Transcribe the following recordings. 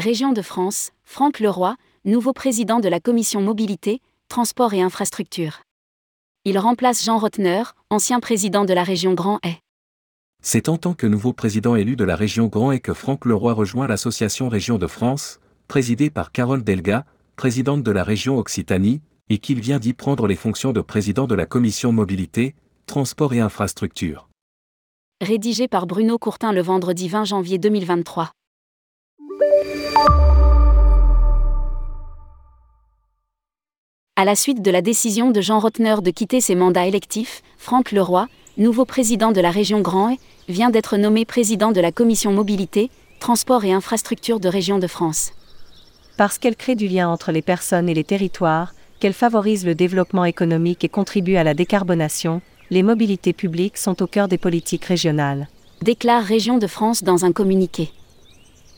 Région de France, Franck Leroy, nouveau président de la commission mobilité, transport et infrastructure. Il remplace Jean Rotner, ancien président de la région Grand Est. C'est en tant que nouveau président élu de la région Grand Est que Franck Leroy rejoint l'association Région de France, présidée par Carole Delga, présidente de la région Occitanie, et qu'il vient d'y prendre les fonctions de président de la commission mobilité, transport et infrastructure. Rédigé par Bruno Courtin le vendredi 20 janvier 2023. À la suite de la décision de Jean Rotner de quitter ses mandats électifs, Franck Leroy, nouveau président de la région Grand Est, vient d'être nommé président de la commission mobilité, transport et infrastructure de région de France. Parce qu'elle crée du lien entre les personnes et les territoires, qu'elle favorise le développement économique et contribue à la décarbonation, les mobilités publiques sont au cœur des politiques régionales. Déclare Région de France dans un communiqué.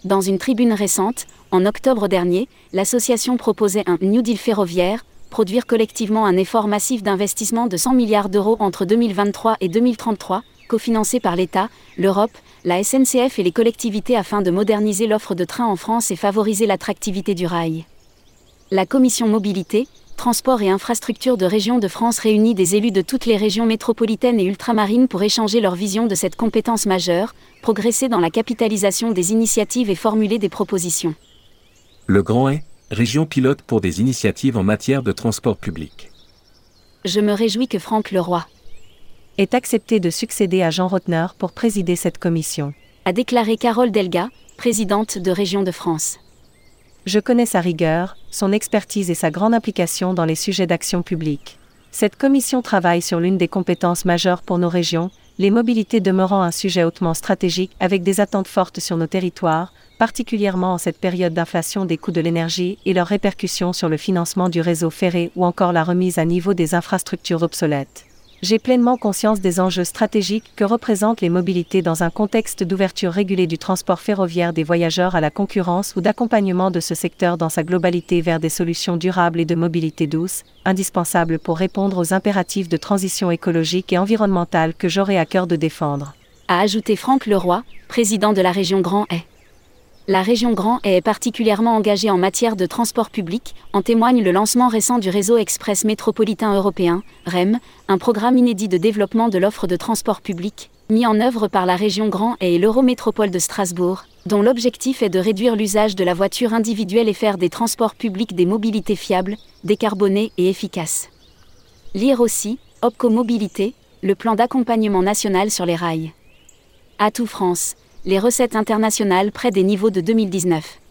Dans une tribune récente, en octobre dernier, l'association proposait un New Deal ferroviaire, produire collectivement un effort massif d'investissement de 100 milliards d'euros entre 2023 et 2033, cofinancé par l'État, l'Europe, la SNCF et les collectivités afin de moderniser l'offre de trains en France et favoriser l'attractivité du rail. La commission mobilité, transport et infrastructure de région de France réunit des élus de toutes les régions métropolitaines et ultramarines pour échanger leur vision de cette compétence majeure, progresser dans la capitalisation des initiatives et formuler des propositions. Le Grand Est, région pilote pour des initiatives en matière de transport public. Je me réjouis que Franck Leroy est accepté de succéder à Jean Rotner pour présider cette commission, a déclaré Carole Delga, présidente de Région de France. Je connais sa rigueur, son expertise et sa grande implication dans les sujets d'action publique. Cette commission travaille sur l'une des compétences majeures pour nos régions, les mobilités demeurant un sujet hautement stratégique avec des attentes fortes sur nos territoires, particulièrement en cette période d'inflation des coûts de l'énergie et leurs répercussions sur le financement du réseau ferré ou encore la remise à niveau des infrastructures obsolètes. J'ai pleinement conscience des enjeux stratégiques que représentent les mobilités dans un contexte d'ouverture régulée du transport ferroviaire des voyageurs à la concurrence ou d'accompagnement de ce secteur dans sa globalité vers des solutions durables et de mobilité douce, indispensables pour répondre aux impératifs de transition écologique et environnementale que j'aurai à cœur de défendre. A ajouté Franck Leroy, président de la région Grand Est. La région Grand est particulièrement engagée en matière de transport public, en témoigne le lancement récent du réseau express métropolitain européen, REM, un programme inédit de développement de l'offre de transport public, mis en œuvre par la région Grand et l'Eurométropole de Strasbourg, dont l'objectif est de réduire l'usage de la voiture individuelle et faire des transports publics des mobilités fiables, décarbonées et efficaces. Lire aussi, Opco Mobilité, le plan d'accompagnement national sur les rails. Atout France, les recettes internationales près des niveaux de 2019.